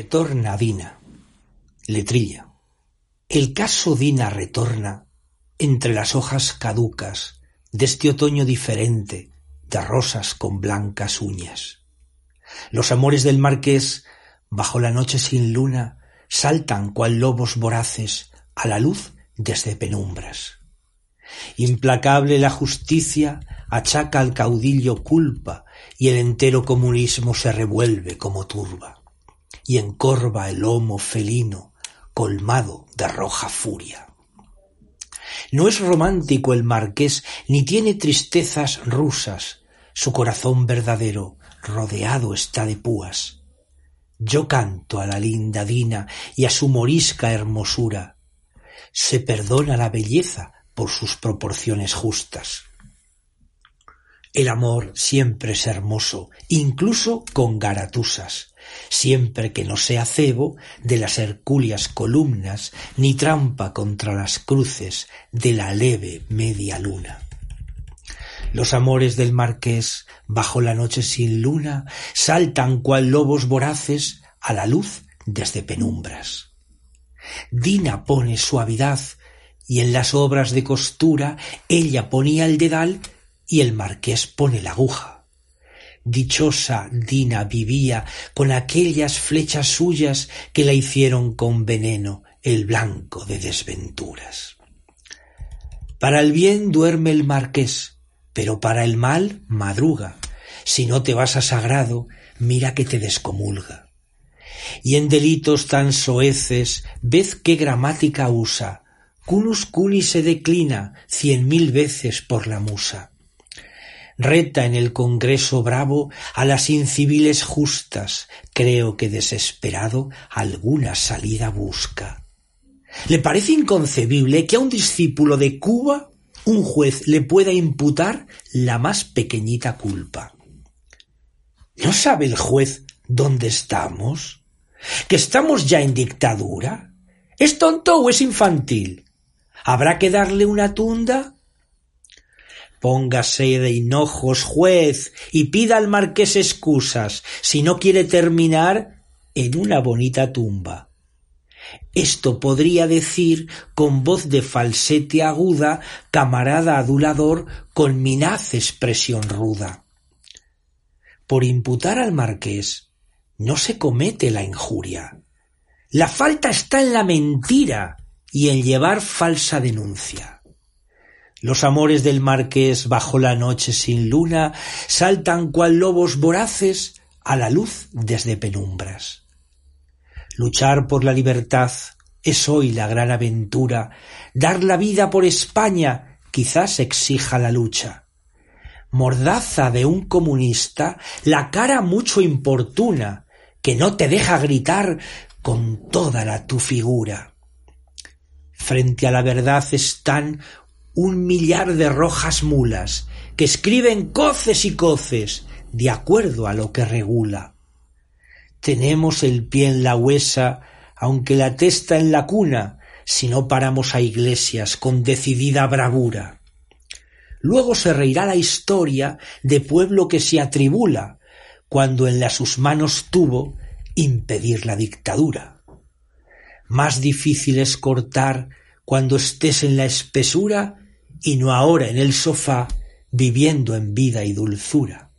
Retorna Dina. Letrilla. El caso Dina retorna entre las hojas caducas de este otoño diferente de rosas con blancas uñas. Los amores del marqués, bajo la noche sin luna, saltan cual lobos voraces a la luz desde penumbras. Implacable la justicia achaca al caudillo culpa y el entero comunismo se revuelve como turba y encorva el lomo felino colmado de roja furia. No es romántico el marqués, ni tiene tristezas rusas, su corazón verdadero rodeado está de púas. Yo canto a la linda Dina y a su morisca hermosura. Se perdona la belleza por sus proporciones justas. El amor siempre es hermoso, incluso con garatusas, siempre que no sea cebo de las hercúleas columnas, ni trampa contra las cruces de la leve media luna. Los amores del marqués, bajo la noche sin luna, saltan cual lobos voraces a la luz desde penumbras. Dina pone suavidad, y en las obras de costura ella ponía el dedal y el marqués pone la aguja. Dichosa Dina vivía con aquellas flechas suyas que la hicieron con veneno el blanco de desventuras. Para el bien duerme el marqués, pero para el mal madruga. Si no te vas a sagrado, mira que te descomulga. Y en delitos tan soeces, ved qué gramática usa. Cunus cuni se declina cien mil veces por la musa reta en el Congreso bravo a las inciviles justas, creo que desesperado alguna salida busca. ¿Le parece inconcebible que a un discípulo de Cuba un juez le pueda imputar la más pequeñita culpa? ¿No sabe el juez dónde estamos? ¿Que estamos ya en dictadura? ¿Es tonto o es infantil? ¿Habrá que darle una tunda? Póngase de hinojos, juez, y pida al marqués excusas, si no quiere terminar en una bonita tumba. Esto podría decir con voz de falsete aguda, camarada adulador, con minaz expresión ruda. Por imputar al marqués no se comete la injuria. La falta está en la mentira y en llevar falsa denuncia. Los amores del marqués bajo la noche sin luna saltan cual lobos voraces a la luz desde penumbras. Luchar por la libertad es hoy la gran aventura, dar la vida por España quizás exija la lucha. Mordaza de un comunista, la cara mucho importuna, que no te deja gritar con toda la tu figura. Frente a la verdad están un millar de rojas mulas que escriben coces y coces de acuerdo a lo que regula. Tenemos el pie en la huesa, aunque la testa en la cuna, si no paramos a iglesias con decidida bravura. Luego se reirá la historia de pueblo que se atribula, cuando en las sus manos tuvo impedir la dictadura. Más difícil es cortar cuando estés en la espesura y no ahora en el sofá viviendo en vida y dulzura.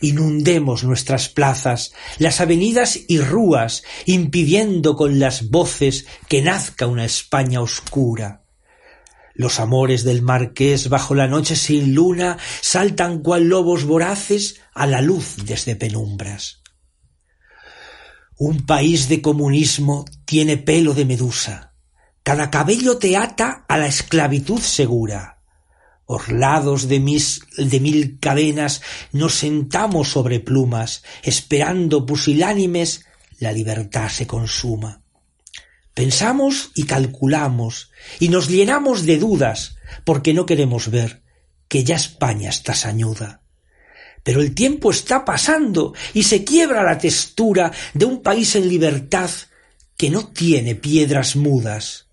inundemos nuestras plazas, las avenidas y rúas, impidiendo con las voces que nazca una España oscura. Los amores del marqués bajo la noche sin luna saltan cual lobos voraces a la luz desde penumbras. Un país de comunismo tiene pelo de medusa. Cada cabello te ata a la esclavitud segura. Orlados de, mis, de mil cadenas nos sentamos sobre plumas, esperando pusilánimes la libertad se consuma. Pensamos y calculamos y nos llenamos de dudas porque no queremos ver que ya España está sañuda. Pero el tiempo está pasando y se quiebra la textura de un país en libertad que no tiene piedras mudas.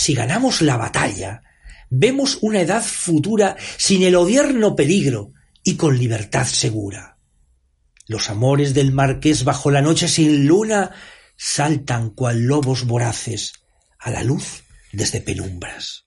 Si ganamos la batalla, vemos una edad futura sin el odierno peligro y con libertad segura. Los amores del marqués bajo la noche sin luna saltan cual lobos voraces a la luz desde penumbras.